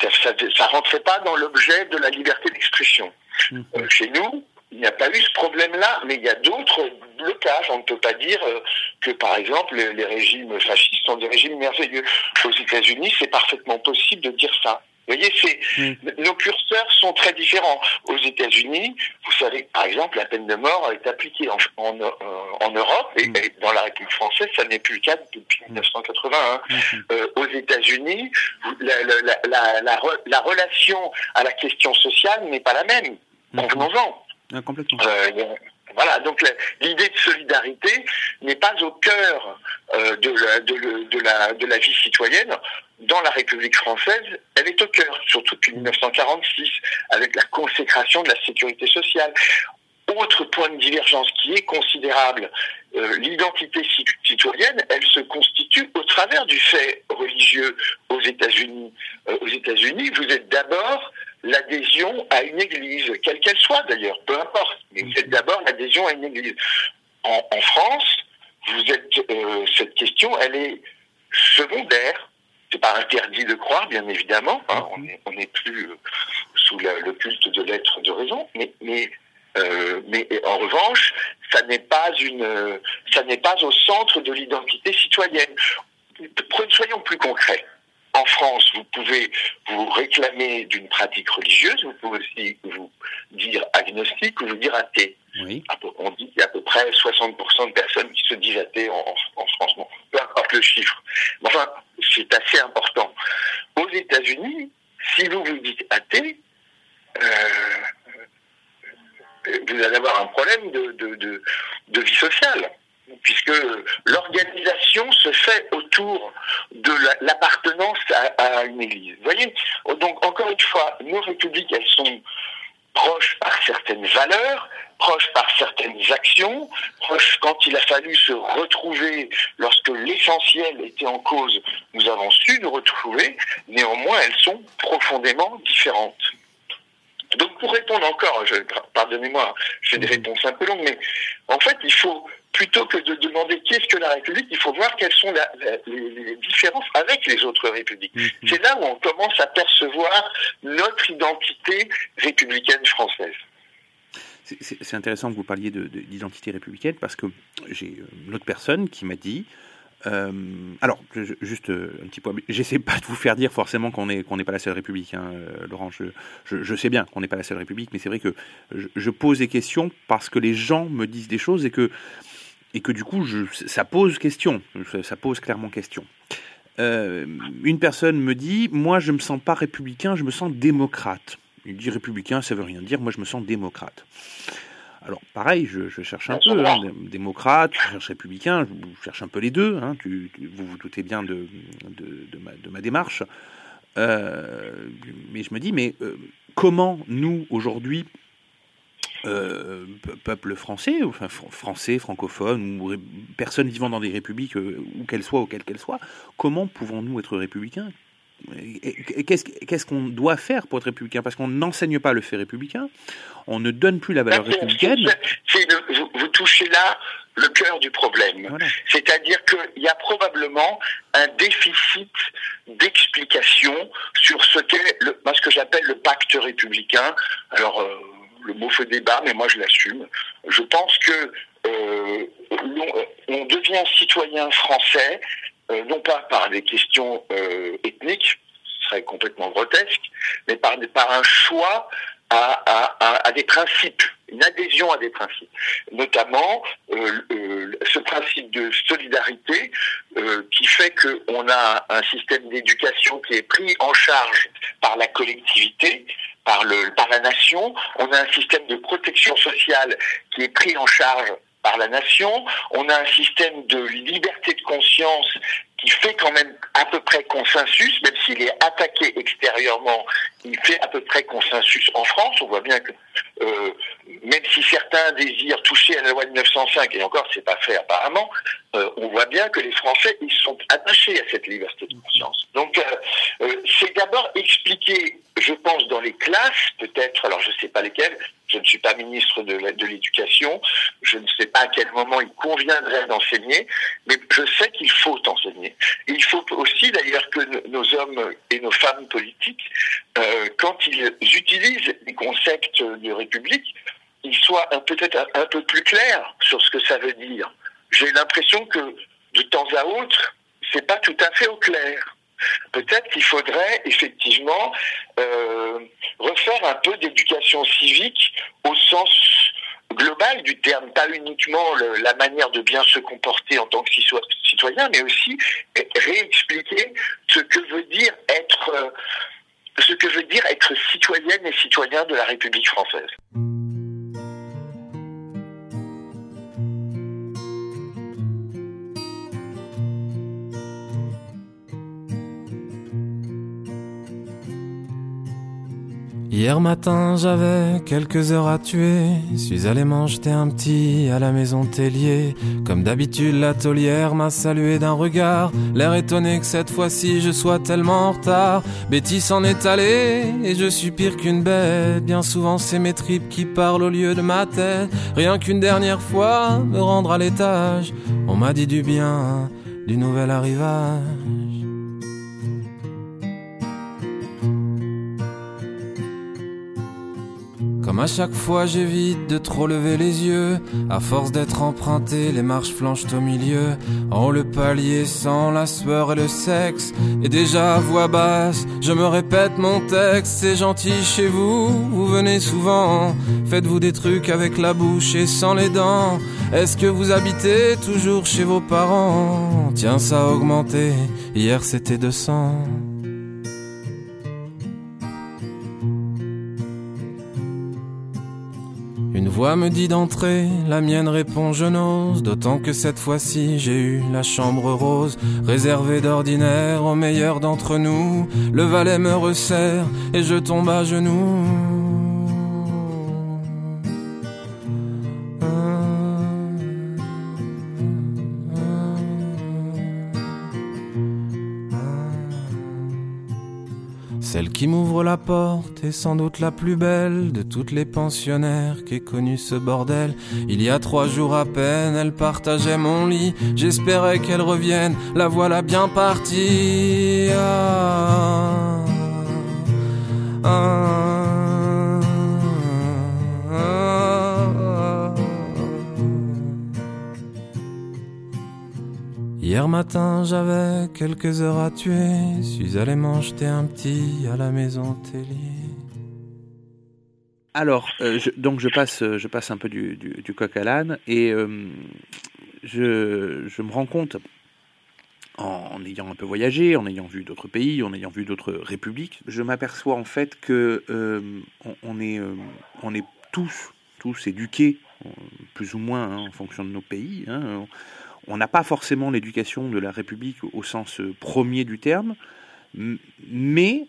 Ça, ça rentrait pas dans l'objet de la liberté d'expression. Euh, chez nous, il n'y a pas eu ce problème-là, mais il y a d'autres blocages. On ne peut pas dire euh, que, par exemple, les, régimes fascistes sont des régimes merveilleux. Aux États-Unis, c'est parfaitement possible de dire ça. Vous voyez, c'est nos curseurs sont très différents. Aux États-Unis, vous savez par exemple, la peine de mort est appliquée en, en, euh, en Europe et, et dans la République française, ça n'est plus le cas depuis 1981. Euh, aux États-Unis, la, la, la, la, la re- la relation à la question sociale n'est pas la même. Convenons-en. Ah, complètement. Euh, voilà, donc l'idée de solidarité n'est pas au cœur euh, de, la, de, la, de la vie citoyenne. Dans la République française, elle est au cœur, surtout depuis 1946, avec la consécration de la sécurité sociale. Autre point de divergence qui est considérable, euh, l'identité ci- citoyenne, elle se constitue au travers du fait religieux aux États-Unis. Euh, aux États-Unis, vous êtes d'abord l'adhésion à une église, quelle qu'elle soit d'ailleurs, peu importe, mais vous êtes d'abord l'adhésion à une église. En, en France, vous êtes euh, cette question, elle est secondaire. C'est pas interdit de croire, bien évidemment. hein, on n'est on plus euh, sous la- le culte de l'être de raison, mais, mais euh, mais en revanche, ça n'est pas une, ça n'est pas au centre de l'identité citoyenne. Soyons plus concrets. En France, vous pouvez vous réclamer d'une pratique religieuse, vous pouvez aussi vous dire agnostique ou vous dire athée. Oui. À peu- On dit qu'il y a à peu près 60% de personnes qui se disent athées en, France. Bon, peu importe le chiffre. Mais enfin, c'est assez important. Aux États-Unis, si vous vous dites athée, euh, vous allez avoir un problème de, de, de, de vie sociale, puisque l'organisation se fait autour de la- l'appartenance à, à une église. Vous voyez Donc, encore une fois, nos républiques, elles sont proches par certaines valeurs, proches par certaines actions, proches quand il a fallu se retrouver lorsque l'essentiel était en cause, nous avons su nous retrouver, néanmoins elles sont profondément différentes. Donc pour répondre encore, pardonnez-moi, je fais des réponses un peu longues, mais en fait il faut, plutôt que de demander qu'est-ce que la République, il faut voir quelles sont la- la- les, différences avec les autres républiques. C'est là où on commence à percevoir notre identité républicaine française. C'est- intéressant que vous parliez de- de- d'identité républicaine parce que j'ai euh, une autre personne qui m'a dit. euh, alors, je- juste euh, un petit point. J'essaie pas de vous faire dire forcément qu'on n'est qu'on n'est pas la seule République, hein, euh, Laurent. Je, je, je sais bien qu'on n'est pas la seule République, mais c'est vrai que je, je pose des questions parce que les gens me disent des choses et que et que du coup, ça pose question. Ça- pose clairement question. Euh, une personne me dit, moi, je me sens pas républicain, je me sens démocrate. Il dit républicain, ça veut rien dire. Moi, je me sens démocrate. Alors, pareil, je, cherche un peu, hein, dé- démocrate, je cherche républicain, je, cherche un peu les deux. hein, vous vous doutez bien de ma démarche. Euh, mais je me dis, mais euh, comment nous, aujourd'hui, euh, pe- peuple français, enfin fr- français, francophone, ou personnes vivant dans des républiques, euh, où qu'elles soient, ou quelles qu'elles soient, comment pouvons-nous être républicains? Qu'est-ce qu'on doit faire pour être républicain? Parce qu'on n'enseigne pas le fait républicain, on ne donne plus la valeur républicaine. Vous, vous touchez là le cœur du problème. C'est-à-dire qu'il y a probablement un déficit d'explication sur qu'est ce que j'appelle le pacte républicain. Alors, euh, le mot fait débat, mais moi je l'assume. Je pense que euh, on devient citoyen français, euh, non pas par des questions euh, ethniques, ce serait complètement grotesque, mais par, un choix à, à- des principes. une adhésion à des principes, notamment ce principe de solidarité qui fait qu'on a un système d'éducation qui est pris en charge par la collectivité, par, le, par la nation, on a un système de protection sociale qui est pris en charge par la nation, on a un système de liberté de conscience qui fait quand même à peu près consensus, même s'il est attaqué extérieurement, il fait à peu près consensus en France. On voit bien que euh, même si certains désirent toucher à la loi de 1905, et encore c'est pas fait apparemment, euh, on voit bien que les Français ils sont attachés à cette liberté de conscience. Donc euh, c'est d'abord expliqué, je pense, dans les classes, peut-être, alors je sais pas lesquelles, je ne suis pas ministre de l'éducation, je ne sais pas à quel moment il conviendrait d'enseigner, mais je sais qu'il faut enseigner. Il faut aussi d'ailleurs que no- nos hommes et nos femmes politiques, euh, quand ils utilisent les concepts de république, ils soient peut-être un, un peu plus clairs sur ce que ça veut dire. J'ai l'impression que de temps à autre, c'est pas tout à fait au clair. Peut-être qu'il faudrait effectivement euh, refaire un peu d'éducation civique au sens global du terme, pas uniquement la manière de bien se comporter en tant que cito- citoyen, mais aussi réexpliquer ce que veut dire euh, ce que veut dire être citoyenne et citoyen de la République française. Hier matin, j'avais quelques heures à tuer. Suis allé m'en jeter un petit à la maison Tellier. Comme d'habitude, la taulière m'a salué d'un regard. L'air étonné que cette fois-ci je sois tellement en retard. Betty s'en est allée et je suis pire qu'une bête. Bien souvent, c'est mes tripes qui parlent au lieu de ma tête. Rien qu'une dernière fois, me rendre à l'étage. On m'a dit du bien du nouvel arrivage. Comme à chaque fois j'évite de trop lever les yeux. À force d'être emprunté les marches flanchent au milieu. En le palier sans la sueur et le sexe. Et déjà à voix basse je me répète mon texte. C'est gentil chez vous, vous venez souvent. Faites-vous des trucs avec la bouche et sans les dents. Est-ce que vous habitez toujours chez vos parents? Tiens ça a augmenté, hier c'était 200 Une voix me dit d'entrer, la mienne répond je n'ose, d'autant que cette fois-ci j'ai eu la chambre rose, réservée d'ordinaire aux meilleurs d'entre nous. Le valet me resserre et je tombe à genoux. Celle qui m'ouvre la porte est sans doute la plus belle de toutes les pensionnaires qu'ait connu ce bordel. Il y a trois jours à peine, elle partageait mon lit. J'espérais qu'elle revienne, la voilà bien partie. Ah, ah, Hier matin, j'avais quelques heures à tuer. Suis allé m'en un petit à la maison Tellier. Alors, euh, donc je passe, euh, je passe un peu du, du, coq à l'âne et euh, je, je me rends compte, en, ayant un peu voyagé, en ayant vu d'autres pays, en ayant vu d'autres républiques, je m'aperçois en fait que euh, on, est, on est tous, tous éduqués, plus ou moins hein, en fonction de nos pays. hein. N'a pas forcément l'éducation de la République au sens euh, premier du terme, mais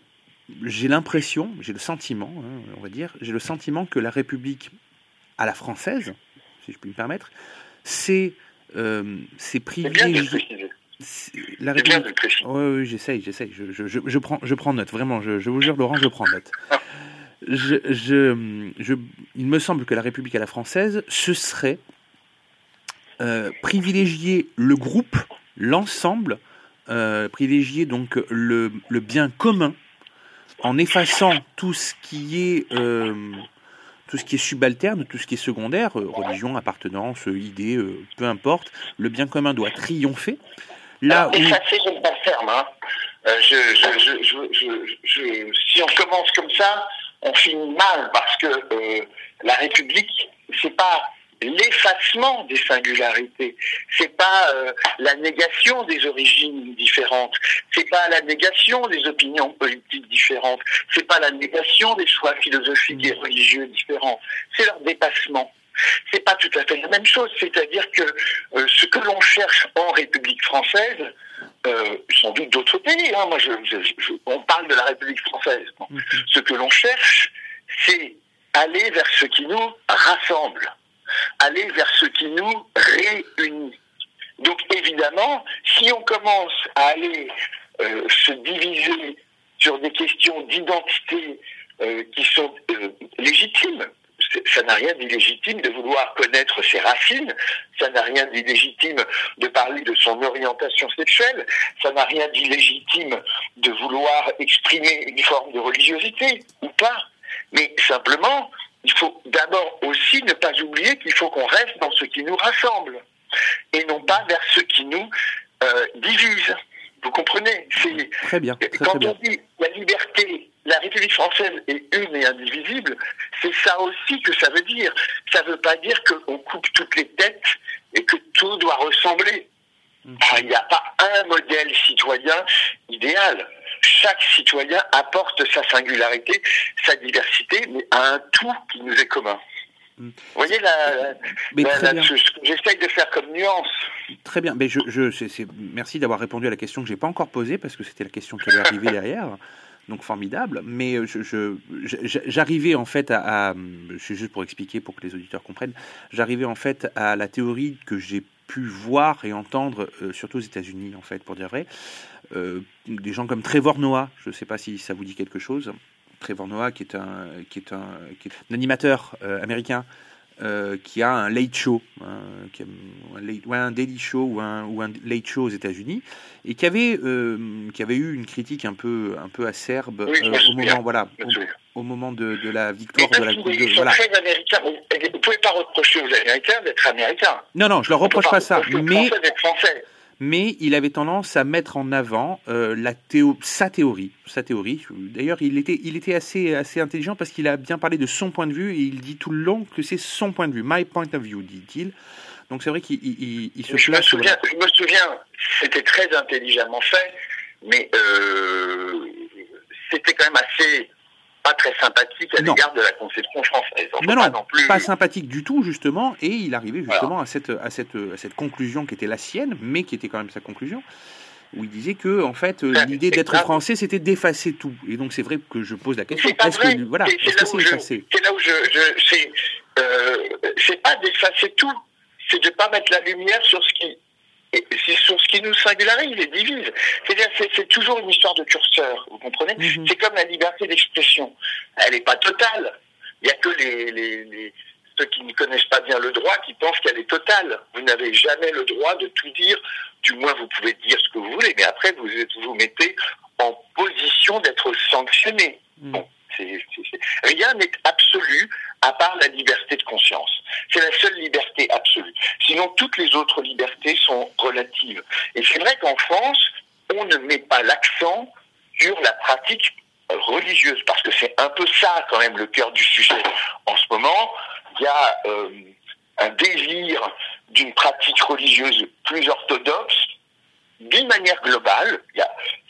j'ai l'impression, j'ai le sentiment, hein, on va dire, j'ai le sentiment que la République à la française, si je puis me permettre, c'est euh, c'est privilégié. La République. Oui, oui, j'essaye, j'essaye. Je, je, je, je prends, je prends note, vraiment. Je, je vous jure, Laurent, je prends note. Je, je, je, il me semble que la République à la française, ce serait euh, privilégier le groupe, l'ensemble, euh, privilégier donc le, le bien commun, en effaçant tout ce qui est euh, tout ce qui est subalterne, tout ce qui est secondaire, religion, appartenance, idée, peu importe, le bien commun doit triompher. Là où Effacer, j'aime pas le terme. Hein. Je, je, je, je, je, je- si on commence comme ça, on finit mal parce que la République, c'est pas l'effacement des singularités, c'est pas euh, la négation des origines différentes, c'est pas la négation des opinions politiques différentes, c'est pas la négation des choix philosophiques et religieux différents, c'est leur dépassement. C'est pas tout à fait la même chose, c'est-à-dire que euh, ce que l'on cherche en République française, euh, sans doute d'autres pays, hein, moi je, je- je- on parle de la République française. Bon. Ce que l'on cherche, c'est aller vers ce qui nous rassemble, aller vers ce qui nous réunit. Donc évidemment, si on commence à aller euh, se diviser sur des questions d'identité euh, qui sont euh, légitimes, ça n'a rien d'illégitime de vouloir connaître ses racines, ça n'a rien d'illégitime de parler de son orientation sexuelle, ça n'a rien d'illégitime de vouloir exprimer une forme de religiosité ou pas. Mais simplement, il faut d'abord aussi ne pas oublier qu'il faut qu'on reste dans ce qui nous rassemble et non pas vers ce qui nous euh, divise. Vous comprenez? C'est Très bien, très, quand très bien. on dit la liberté, la République française est une et indivisible, c'est ça aussi que ça veut dire. Ça ne veut pas dire qu'on coupe toutes les têtes et que tout doit ressembler. Ah, Il n'y a pas un modèle citoyen idéal. Chaque citoyen apporte sa singularité, sa diversité, mais à un tout qui nous est commun. Vous voyez la, la- ce que j'essaye de faire comme nuance. Très bien. Mais je, je, c'est- merci d'avoir répondu à la question que j'ai pas encore posée parce que c'était la question qui allait arriver derrière. Donc formidable. Mais euh, je, je- j'arrivais en fait à, à, c'est juste pour expliquer pour que les auditeurs comprennent. J'arrivais en fait à la théorie que j'ai pu voir et entendre, euh, surtout aux États-Unis en fait, pour dire vrai, Euh, des gens comme Trevor Noah. Je ne sais pas si ça vous dit quelque chose. Trevor Noah, qui est un, qui est un, animateur euh, américain euh, qui a un late show, qui a- un late- ouais, un daily show ou un, ou un late show aux États-Unis, et qui avait, euh, qui avait eu une critique un peu, un peu acerbe Oui, euh, au moment, voilà, au, moment de, de la victoire de la Coupe de, voilà. Vous ne pouvez pas reprocher aux Américains d'être américains. Non, non, je leur reproche pas ça, reprocher aux mais français. Mais il avait tendance à mettre en avant euh, la théo sa théorie, sa théorie. D'ailleurs, il était, il était assez, assez intelligent parce qu'il a bien parlé de son point de vue et il dit tout le long que c'est son point de vue, my point of view, dit-il. Donc c'est vrai qu'il il, il- il se Je me souviens, je me souviens, c'était très intelligemment fait, mais euh, c'était quand même assez pas très sympathique à l'égard de la conception française. Non, pas non, plus. pas sympathique du tout, justement, et il arrivait justement à, cette, à, cette, à cette conclusion qui était la sienne, mais qui était quand même sa conclusion, où il disait que, en fait, euh, l'idée d'être français, c'était d'effacer tout. Et donc, c'est vrai que je pose la question, est-ce que, voilà, c'est que là c'est là où je, je c'est, euh, pas d'effacer tout, c'est de pas mettre la lumière sur ce qui, c'est sur ce qui nous singularise et divise. C'est-à-dire, c'est, c'est toujours une histoire de curseur, vous comprenez Mhm. C'est comme la liberté d'expression. Elle n'est pas totale. Il y a que les, les, les- ceux qui ne connaissent pas bien le droit qui pensent qu'elle est totale. Vous n'avez jamais le droit de tout dire. Du moins, vous pouvez dire ce que vous voulez, mais après, vous êtes- vous mettez en position d'être sanctionné. Bon, c'est- rien n'est absolu à part la liberté de conscience. C'est la seule liberté absolue. Sinon, toutes les autres libertés sont relatives. Et c'est vrai qu'en France, on ne met pas l'accent sur la pratique religieuse, parce que c'est un peu ça quand même le cœur du sujet. En ce moment, il y a euh, un désir d'une pratique religieuse plus orthodoxe, d'une manière globale.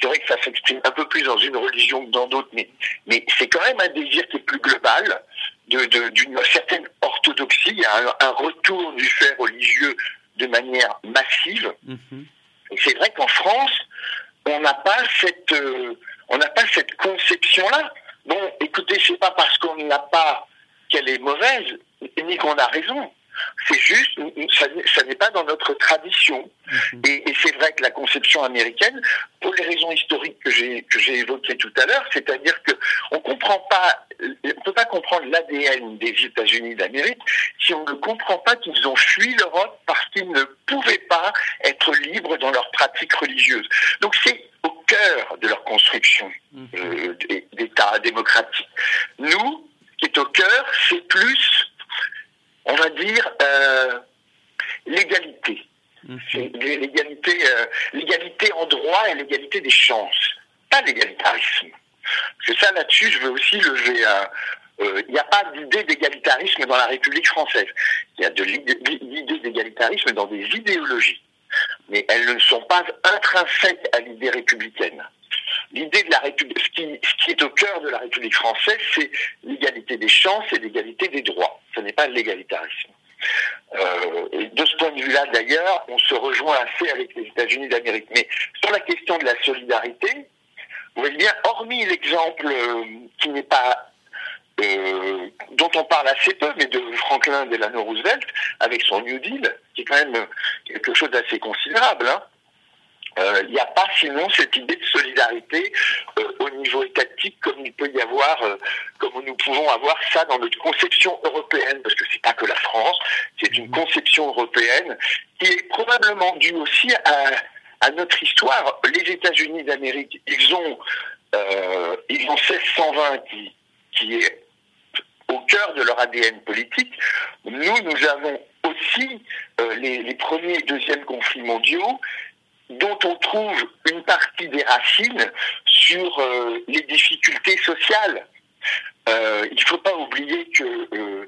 C'est vrai que ça s'exprime un peu plus dans une religion que dans d'autres, mais, mais c'est quand même un désir qui est plus global, de- de- d'une certaine orthodoxie. Il y a un, un retour du fait religieux de manière massive. Et c'est vrai qu'en France, on n'a pas cette, euh, on n'a pas cette conception-là. Bon, écoutez, c'est pas parce qu'on n'a pas qu'elle est mauvaise, ni qu'on a raison. C'est juste, ça, n'est- ça n'est pas dans notre tradition. Et, et c'est vrai que la conception américaine, pour les raisons historiques que j'ai que j'ai évoquées tout à l'heure, c'est-à-dire que on comprend pas, on peut pas comprendre l'ADN des États-Unis d'Amérique si on ne comprend pas qu'ils ont fui l'Europe parce qu'ils ne pouvaient pas être libres dans leurs pratiques religieuses. Donc c'est au cœur de leur construction euh, d- d'État démocratique. Nous, ce qui est au cœur, c'est plus, on va dire, euh, l'égalité. C'est l'égalité, euh, l'égalité en droit et l'égalité des chances, pas l'égalitarisme. Parce que ça, là-dessus, je veux aussi lever un... euh, Il n'y a pas d'idée d'égalitarisme dans la République française. Il y a de l'idée d'égalitarisme dans des idéologies. Mais elles ne sont pas intrinsèques à l'idée républicaine. L'idée de la République, ce qui, est au cœur de la République française, c'est l'égalité des chances et l'égalité des droits. Ce n'est pas l'égalitarisme. Euh, et de ce point de vue-là, d'ailleurs, on se rejoint assez avec les États-Unis d'Amérique. Mais sur la question de la solidarité, vous voyez bien, hormis l'exemple euh, qui n'est pas euh, dont on parle assez peu, mais de Franklin Delano Roosevelt, avec son New Deal, qui est quand même quelque chose d'assez considérable. hein. Euh, Il n'y a pas sinon cette idée de solidarité euh, au niveau étatique comme il peut y avoir, euh, comme nous pouvons avoir ça dans notre conception européenne, parce que c'est pas que la France, c'est une conception européenne qui est probablement due aussi à, à notre histoire. Les États-Unis d'Amérique, ils ont, euh, ils ont 1620 qui, qui est au cœur de leur ADN politique. Nous, nous avons aussi euh, les, les premiers et deuxièmes conflits mondiaux dont on trouve une partie des racines sur euh, les difficultés sociales. Euh, il ne faut pas oublier que euh,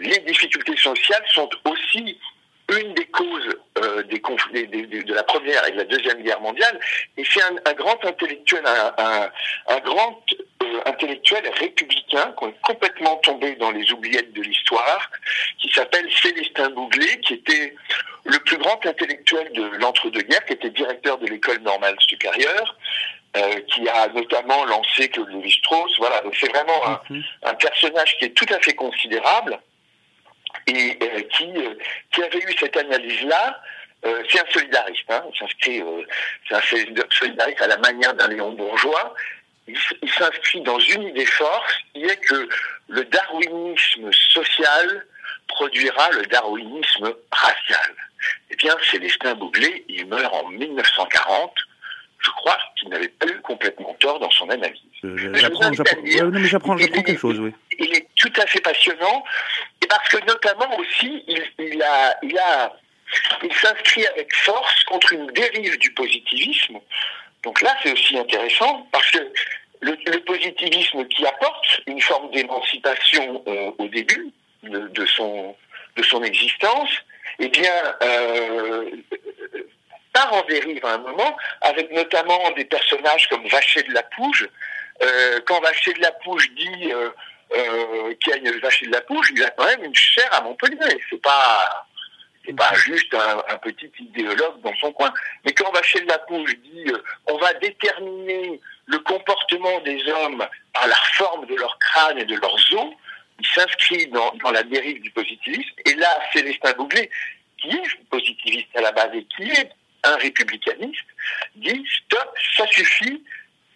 les difficultés sociales sont aussi une des causes euh, des conflits des- des- de la première et de la deuxième guerre mondiale. Et c'est un, un grand intellectuel, un, un- un grand euh, intellectuel républicain qu'on est complètement tombé dans les oubliettes de l'histoire, qui s'appelle Célestin Bouglé, qui était le plus grand intellectuel de l'entre-deux-guerres, qui était directeur de l'école normale supérieure, euh, qui a notamment lancé Claude Lévi-Strauss. Voilà, donc c'est vraiment un, un personnage qui est tout à fait considérable et euh, qui, euh, qui avait eu cette analyse-là. Euh, c'est un solidariste, hein, il s'inscrit, c'est un solidariste à la manière d'un Léon Bourgeois. Il, s'inscrit dans une idée force qui est que le darwinisme social produira le darwinisme racial. Eh bien, Célestin Bouglé, il meurt en 1940. Je crois qu'il n'avait pas eu complètement tort dans son analyse. J'apprends, j'apprends, ouais, quelque chose, oui. il est tout à fait passionnant parce que notamment aussi il, s'inscrit avec force contre une dérive du positivisme. Donc là c'est aussi intéressant parce que le, positivisme qui apporte une forme d'émancipation euh, au début de, de son de son existence, eh bien euh, part en dérive à un moment, avec notamment des personnages comme Vacher de la Pouge. Euh, quand Vacher de la Pouge dit euh, euh, qu'il y a une Vacher de la Pouge, il a quand même une chaire à Montpellier. C'est pas c'est pas juste un, petit idéologue dans son coin. Mais quand Vacher de la Pouge dit euh, on va déterminer le comportement des hommes par la forme de leur crâne et de leurs os, il s'inscrit dans, dans la dérive du positivisme. Et là, Célestin Bouglé, qui est positiviste à la base et qui est un républicaniste, dit stop, ça suffit,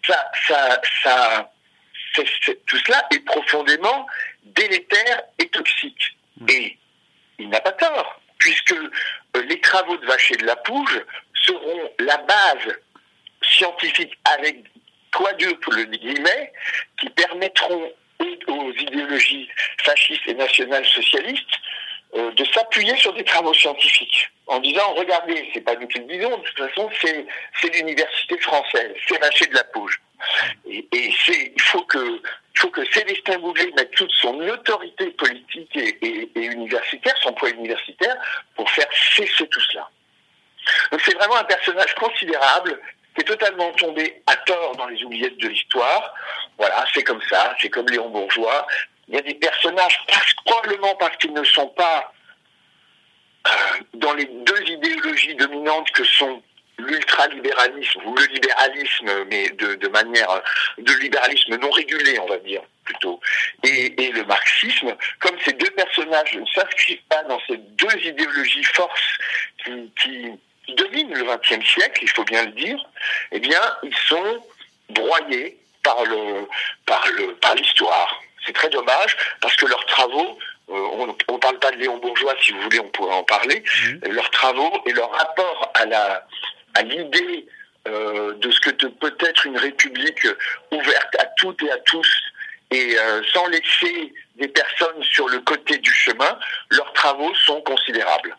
ça, ça, ça, tout cela est profondément délétère et toxique. Et il n'a pas tort, puisque euh, les travaux de Vacher de la Pouge seront la base scientifique avec quadruple guillemets qui permettront aux, aux idéologies fascistes et nationales socialistes euh, de s'appuyer sur des travaux scientifiques en disant regardez c'est pas nous qui le disons de toute façon c'est l'université française c'est Vacher de la Pouge et, il faut que Célestin Bouglé mette toute son autorité politique et, universitaire son poids universitaire pour faire cesser tout cela donc c'est vraiment un personnage considérable qui est totalement tombé à tort dans les oubliettes de l'histoire. Voilà, c'est comme ça, c'est comme Léon Bourgeois. Il y a des personnages, probablement parce qu'ils ne sont pas euh, dans les deux idéologies dominantes que sont l'ultralibéralisme ou le libéralisme, mais de, de manière de libéralisme non régulé, on va dire plutôt, et, et le marxisme, comme ces deux personnages ne s'inscrivent pas dans ces deux idéologies forces qui, qui, qui dominent le XXe siècle, il faut bien le dire, eh bien, ils sont broyés par le par le par l'histoire. C'est très dommage parce que leurs travaux, euh, on ne parle pas de Léon Bourgeois, si vous voulez, on pourrait en parler. Euh, Leurs travaux et leur rapport à la à l'idée euh, de ce que peut être une république ouverte à toutes et à tous et euh, sans laisser des personnes sur le côté du chemin, leurs travaux sont considérables.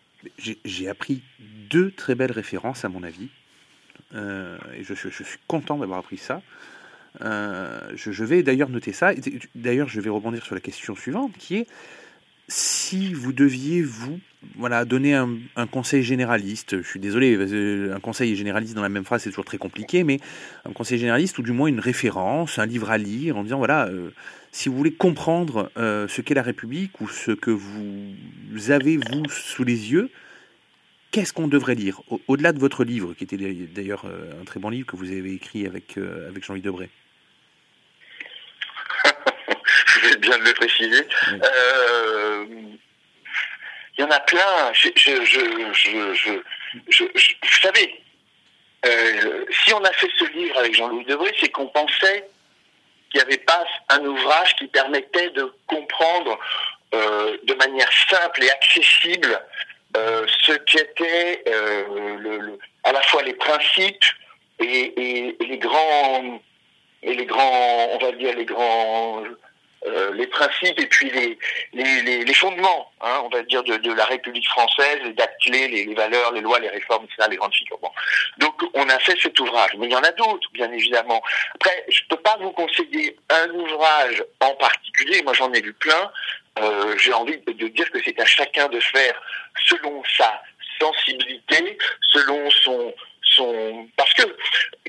J'ai appris deux très belles références, à mon avis. Euh, et je, je- je suis content d'avoir appris ça. Je, je vais d'ailleurs noter ça. D'ailleurs, je vais rebondir sur la question suivante, qui est si vous deviez vous voilà donner un, un conseil généraliste. Je suis désolé, un conseil généraliste dans la même phrase c'est toujours très compliqué, mais un conseil généraliste ou du moins une référence, un livre à lire en disant voilà. euh, si vous voulez comprendre euh, ce qu'est la République ou ce que vous avez vous sous les yeux, qu'est-ce qu'on devrait lire Au- Au-delà de votre livre, qui était d'ailleurs euh, un très bon livre que vous avez écrit avec, euh, avec Jean-Louis Debré. je vais bien de le préciser. Euh, Il y en a plein. Vous savez, euh, si on a fait ce livre avec Jean-Louis Debré, c'est qu'on pensait qu'il n'y avait pas un ouvrage qui permettait de comprendre euh, de manière simple et accessible euh, ce qu'étaient le- à la fois les principes et, et- et les grands et les grands, on va dire les grands, euh, les principes et puis les les, les, les fondements, hein, on va dire de, de la République française, dates clés, les, les valeurs, les lois, les réformes, etc., les grandes figures. Bon. Donc on a fait cet ouvrage, mais il y en a d'autres, bien évidemment. Après, je peux pas vous conseiller un ouvrage en particulier. Moi, j'en ai lu plein. Euh, J'ai envie de, dire que c'est à chacun de faire selon sa sensibilité, selon son son parce que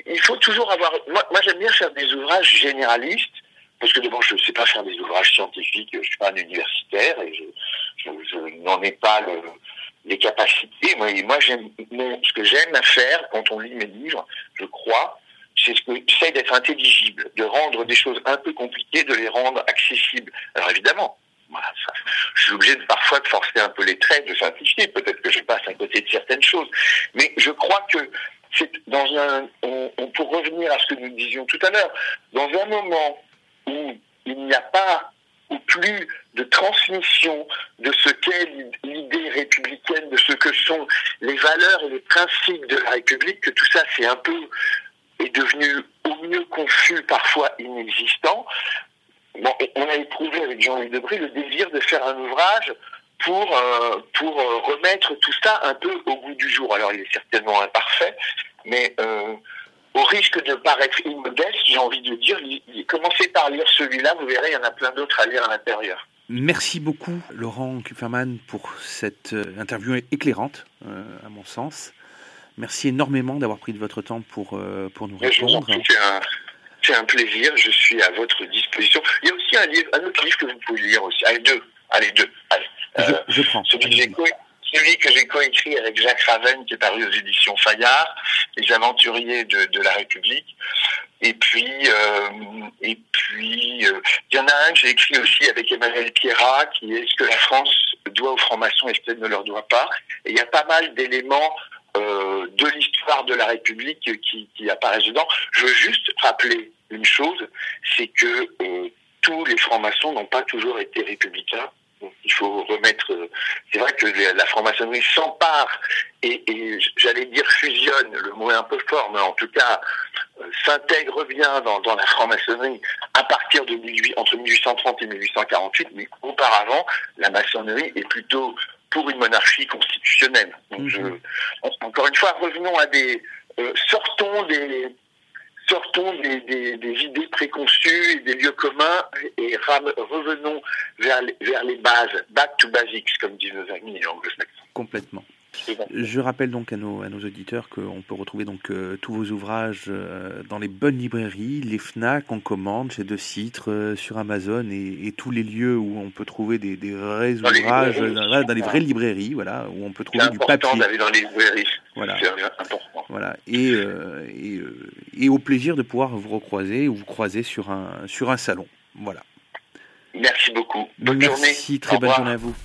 il faut toujours avoir moi j'aime bien faire des ouvrages généralistes parce que d'abord je ne sais pas faire des ouvrages scientifiques je suis pas un universitaire et je, n'en ai pas le, les capacités moi, ce que j'aime à faire quand on lit mes livres je crois c'est d'être intelligible de rendre des choses un peu compliquées de les rendre accessibles alors évidemment je suis obligé de, parfois de forcer un peu les traits, de simplifier. Peut-être que je passe à côté de certaines choses. Mais je crois que pour revenir à ce que nous disions tout à l'heure, dans un moment où il n'y a pas ou plus de transmission de ce qu'est l'idée républicaine, de ce que sont les valeurs et les principes de la République, que tout ça c'est un peu est devenu au mieux confus, parfois inexistant. On a éprouvé avec Jean-Louis Debré le désir de faire un ouvrage pour euh, pour euh, remettre tout ça un peu au goût du jour. Alors il est certainement imparfait, mais euh, au risque de paraître immodeste, j'ai envie de dire, commencez par lire celui-là, vous verrez, il y en a plein d'autres à lire à l'intérieur. Merci beaucoup, Laurent Kupferman, pour cette euh, interview éclairante, euh, à mon sens. Merci énormément d'avoir pris de votre temps pour, euh, pour nous répondre. c'est un, plaisir, je suis à votre disposition. Il y a aussi un, livre, un autre livre que vous pouvez lire aussi. Allez, deux. Allez, deux. Allez. Je, Euh, je prends. celui celui que j'ai coécrit avec Jacques Raven, qui est paru aux éditions Fayard, Les Aventuriers de, la République. Et puis, euh, et puis, euh, il y en a un que j'ai écrit aussi avec Emmanuel Pierrat, qui est ce que la France doit aux francs-maçons et ce qu'elle ne leur doit pas. Et il y a pas mal d'éléments euh, de l'histoire de la République qui, apparaissent dedans. Je veux juste rappeler une chose, c'est que tous les francs-maçons n'ont pas toujours été républicains. Donc, il faut remettre. euh, C'est vrai que la franc-maçonnerie s'empare et, et j'allais dire fusionne, le mot est un peu fort, mais en tout cas euh, s'intègre bien dans, dans la franc-maçonnerie à partir de 18, entre 1830 et 1848. Mais auparavant, la maçonnerie est plutôt pour une monarchie constitutionnelle. Donc, je, encore une fois, revenons à des, euh, sortons des, sortons des, idées préconçues et des lieux communs et revenons vers les, vers les bases, back to basics, comme disent nos amis anglo-saxons. Complètement. Je rappelle donc à nos, à nos auditeurs qu'on peut retrouver donc euh, tous vos ouvrages euh, dans les bonnes librairies, les FNAC en commande, chez De Citre, euh, sur Amazon et, et tous les lieux où on peut trouver des, des vrais Dans ouvrages, dans les vraies librairies, voilà, où on peut trouver du important papier. d'aller dans les librairies. Voilà. C'est important. Voilà. Et, et, et au plaisir de pouvoir vous recroiser ou vous croiser sur un, sur un salon. Voilà. Merci beaucoup. Bonne journée. Merci, très bonne journée à vous.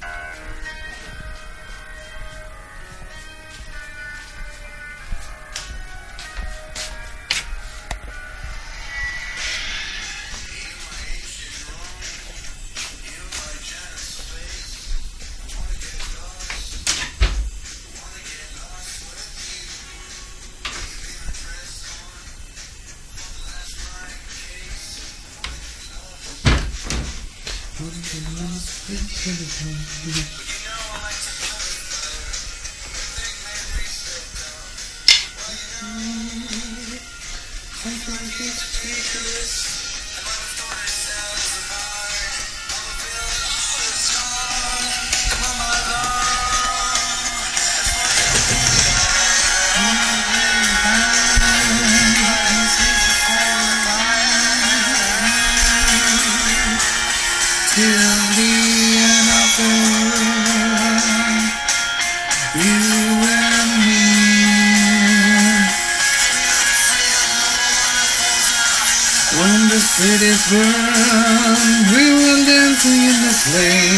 Thank you. Play.